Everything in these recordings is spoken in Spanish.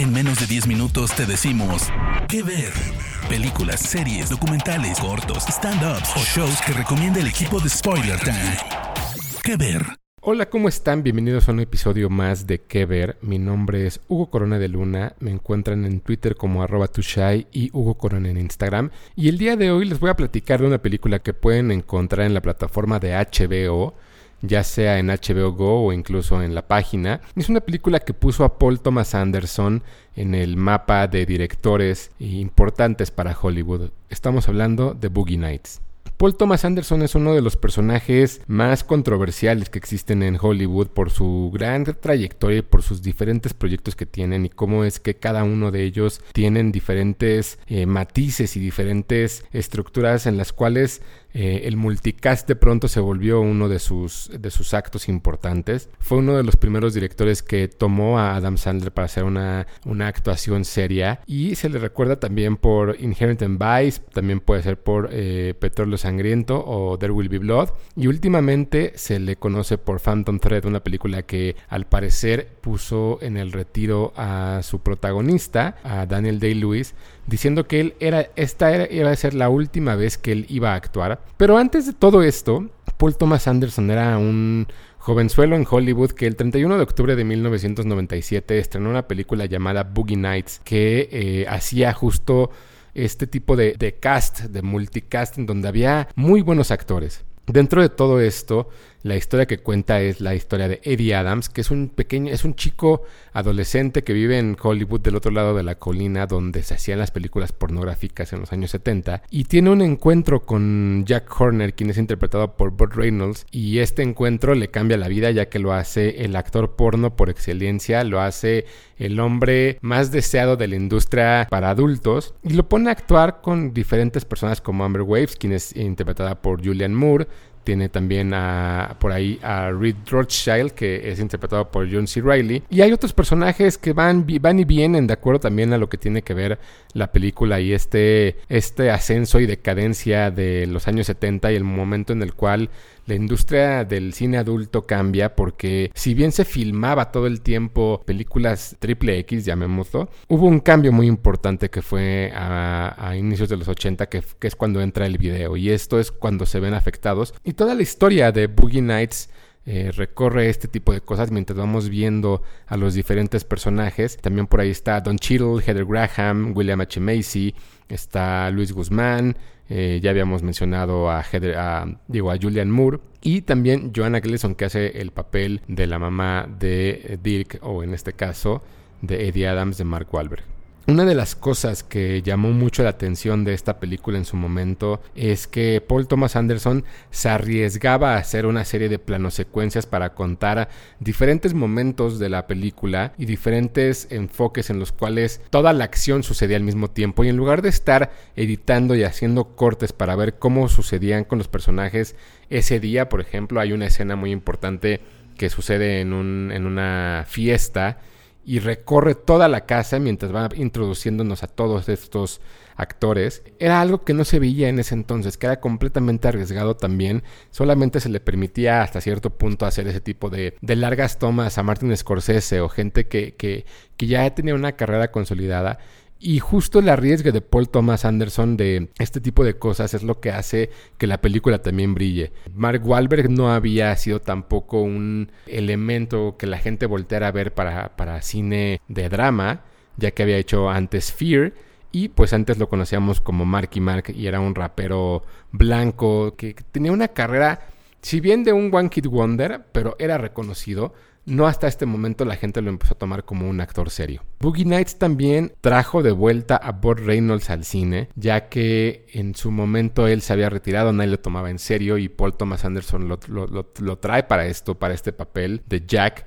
En menos de 10 minutos te decimos qué ver. Películas, series, documentales, cortos, stand-ups o shows que recomienda el equipo de Spoiler Time. ¿Qué ver? Hola, ¿cómo están? Bienvenidos a un episodio más de ¿Qué ver? Mi nombre es Hugo Corona de Luna. Me encuentran en Twitter como arroba tushai y Hugo Corona en Instagram. Y el día de hoy les voy a platicar de una película que pueden encontrar en la plataforma de HBO ya sea en HBO Go o incluso en la página. Es una película que puso a Paul Thomas Anderson en el mapa de directores importantes para Hollywood. Estamos hablando de Boogie Nights. Paul Thomas Anderson es uno de los personajes más controversiales que existen en Hollywood por su gran trayectoria y por sus diferentes proyectos que tienen y cómo es que cada uno de ellos tienen diferentes eh, matices y diferentes estructuras en las cuales eh, el multicast de pronto se volvió uno de sus, de sus actos importantes. Fue uno de los primeros directores que tomó a Adam Sandler para hacer una, una actuación seria y se le recuerda también por Inherent Vice, también puede ser por eh, Petróleo Sangriento o There Will Be Blood y últimamente se le conoce por Phantom Thread, una película que al parecer puso en el retiro a su protagonista, a Daniel Day-Lewis, diciendo que él era, esta era, iba a ser la última vez que él iba a actuar. Pero antes de todo esto, Paul Thomas Anderson era un jovenzuelo en Hollywood que el 31 de octubre de 1997 estrenó una película llamada Boogie Nights que eh, hacía justo este tipo de, de cast, de multicast, en donde había muy buenos actores. Dentro de todo esto, la historia que cuenta es la historia de Eddie Adams, que es un pequeño, es un chico adolescente que vive en Hollywood del otro lado de la colina donde se hacían las películas pornográficas en los años 70 y tiene un encuentro con Jack Horner, quien es interpretado por Burt Reynolds y este encuentro le cambia la vida ya que lo hace el actor porno por excelencia, lo hace el hombre más deseado de la industria para adultos y lo pone a actuar con diferentes personas como Amber Waves, quien es interpretada por Julian Moore, tiene también a, por ahí a Reed Rothschild, que es interpretado por John C. Reilly. Y hay otros personajes que van, van y vienen de acuerdo también a lo que tiene que ver la película y este, este ascenso y decadencia de los años 70 y el momento en el cual la industria del cine adulto cambia porque si bien se filmaba todo el tiempo películas triple X, llamémoslo, hubo un cambio muy importante que fue a, inicios de los 80, que, es cuando entra el video y esto es cuando se ven afectados. Y toda la historia de Boogie Nights eh, recorre este tipo de cosas mientras vamos viendo a los diferentes personajes. También por ahí está Don Cheadle, Heather Graham, William H. Macy, está Luis Guzmán, eh, ya habíamos mencionado a, digo, a Julian Moore y también Joanna Gleason que hace el papel de la mamá de Dirk o en este caso de Eddie Adams de Mark Wahlberg. Una de las cosas que llamó mucho la atención de esta película en su momento es que Paul Thomas Anderson se arriesgaba a hacer una serie de planosecuencias para contar diferentes momentos de la película y diferentes enfoques en los cuales toda la acción sucedía al mismo tiempo. Y en lugar de estar editando y haciendo cortes para ver cómo sucedían con los personajes ese día, por ejemplo, hay una escena muy importante que sucede en, un, en una fiesta y recorre toda la casa mientras va introduciéndonos a todos estos actores. Era algo que no se veía en ese entonces, que era completamente arriesgado también. Solamente se le permitía hasta cierto punto hacer ese tipo de, de largas tomas a Martin Scorsese o gente que, que, que ya tenía una carrera consolidada y justo el arriesgue de Paul Thomas Anderson de este tipo de cosas es lo que hace que la película también brille. Mark Wahlberg no había sido tampoco un elemento que la gente volteara a ver para, para cine de drama, ya que había hecho antes Fear. Y pues antes lo conocíamos como Marky Mark y era un rapero blanco que tenía una carrera, si bien de un One Kid Wonder, pero era reconocido no hasta este momento la gente lo empezó a tomar como un actor serio. Boogie Nights también trajo de vuelta a Burt Reynolds al cine, ya que en su momento él se había retirado, nadie lo tomaba en serio y Paul Thomas Anderson lo, lo trae para esto, para este papel de Jack.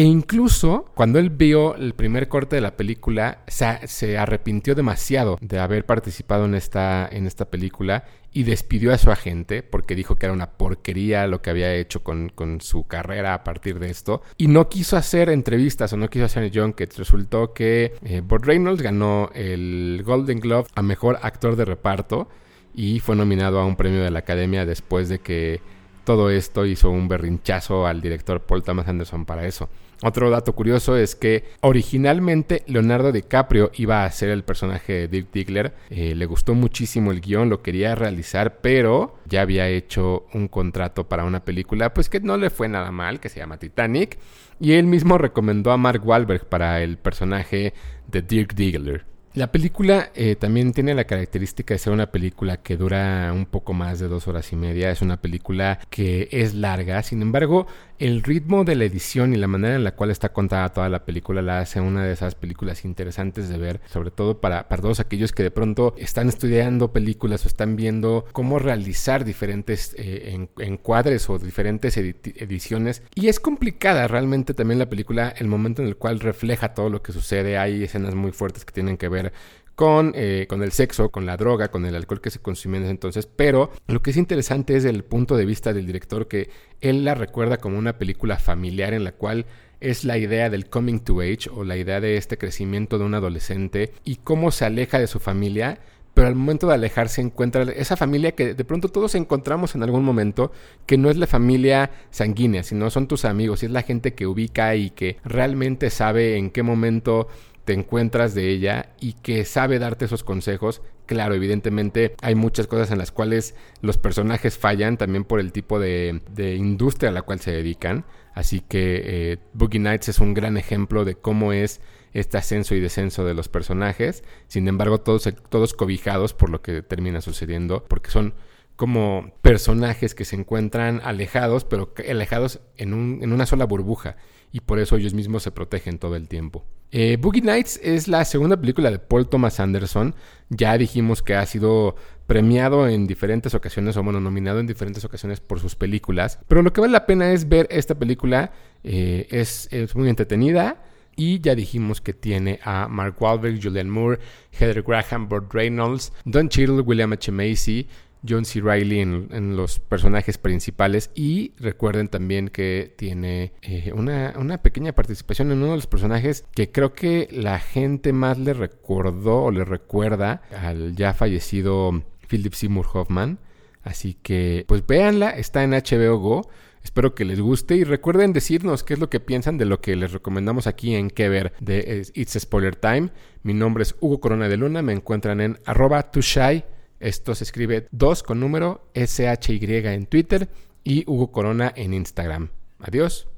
E incluso cuando él vio el primer corte de la película, se, arrepintió demasiado de haber participado en esta, en esta película y despidió a su agente porque dijo que era una porquería lo que había hecho con, su carrera a partir de esto. Y no quiso hacer entrevistas o no quiso hacer que Resultó que eh, Bob Reynolds ganó el Golden Glove a Mejor Actor de Reparto y fue nominado a un premio de la Academia después de que todo esto hizo un berrinchazo al director Paul Thomas Anderson para eso. Otro dato curioso es que originalmente Leonardo DiCaprio iba a ser el personaje de Dick Diggler. Eh, le gustó muchísimo el guion, lo quería realizar, pero ya había hecho un contrato para una película, pues que no le fue nada mal, que se llama Titanic. Y él mismo recomendó a Mark Wahlberg para el personaje de Dirk Diggler. La película eh, también tiene la característica de ser una película que dura un poco más de dos horas y media. Es una película que es larga. Sin embargo, el ritmo de la edición y la manera en la cual está contada toda la película la hace una de esas películas interesantes de ver, sobre todo para, para todos aquellos que de pronto están estudiando películas o están viendo cómo realizar diferentes eh, encuadres o diferentes ediciones. Y es complicada realmente también la película, el momento en el cual refleja todo lo que sucede. Hay escenas muy fuertes que tienen que ver con, eh, con, el sexo, con la droga, con el alcohol que se consume en ese entonces, pero lo que es interesante es el punto de vista del director que él la recuerda como una película familiar en la cual es la idea del coming to age o la idea de este crecimiento de un adolescente y cómo se aleja de su familia, pero al momento de alejarse encuentra esa familia que de pronto todos encontramos en algún momento, que no es la familia sanguínea, sino son tus amigos, y es la gente que ubica y que realmente sabe en qué momento te encuentras de ella y que sabe darte esos consejos. Claro, evidentemente hay muchas cosas en las cuales los personajes fallan también por el tipo de, industria a la cual se dedican. Así que eh, Boogie Nights es un gran ejemplo de cómo es este ascenso y descenso de los personajes. Sin embargo, todos, todos cobijados por lo que termina sucediendo, porque son como personajes que se encuentran alejados, pero alejados en, un, en una sola burbuja. Y por eso ellos mismos se protegen todo el tiempo. Eh, Boogie Nights es la segunda película de Paul Thomas Anderson. Ya dijimos que ha sido premiado en diferentes ocasiones, o bueno, nominado en diferentes ocasiones por sus películas. Pero lo que vale la pena es ver esta película. Eh, es, muy entretenida. Y ya dijimos que tiene a Mark Wahlberg, Julianne Moore, Heather Graham, Burt Reynolds, Don Cheadle, William H. Macy, John C. Reilly en, los personajes principales y recuerden también que tiene eh, una, pequeña participación en uno de los personajes que creo que la gente más le recordó o le recuerda al ya fallecido Philip Seymour Hoffman. Así que pues véanla, está en HBO Go. Espero que les guste y recuerden decirnos qué es lo que piensan de lo que les recomendamos aquí en Que Ver de eh, It's Spoiler Time. Mi nombre es Hugo Corona de Luna, me encuentran en arroba tushai esto se escribe 2 con número SHY en Twitter y Hugo Corona en Instagram. Adiós.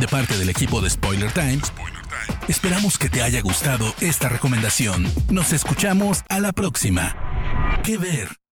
De parte del equipo de Spoiler Times, esperamos que te haya gustado esta recomendación. Nos escuchamos a la próxima. ¿Qué ver?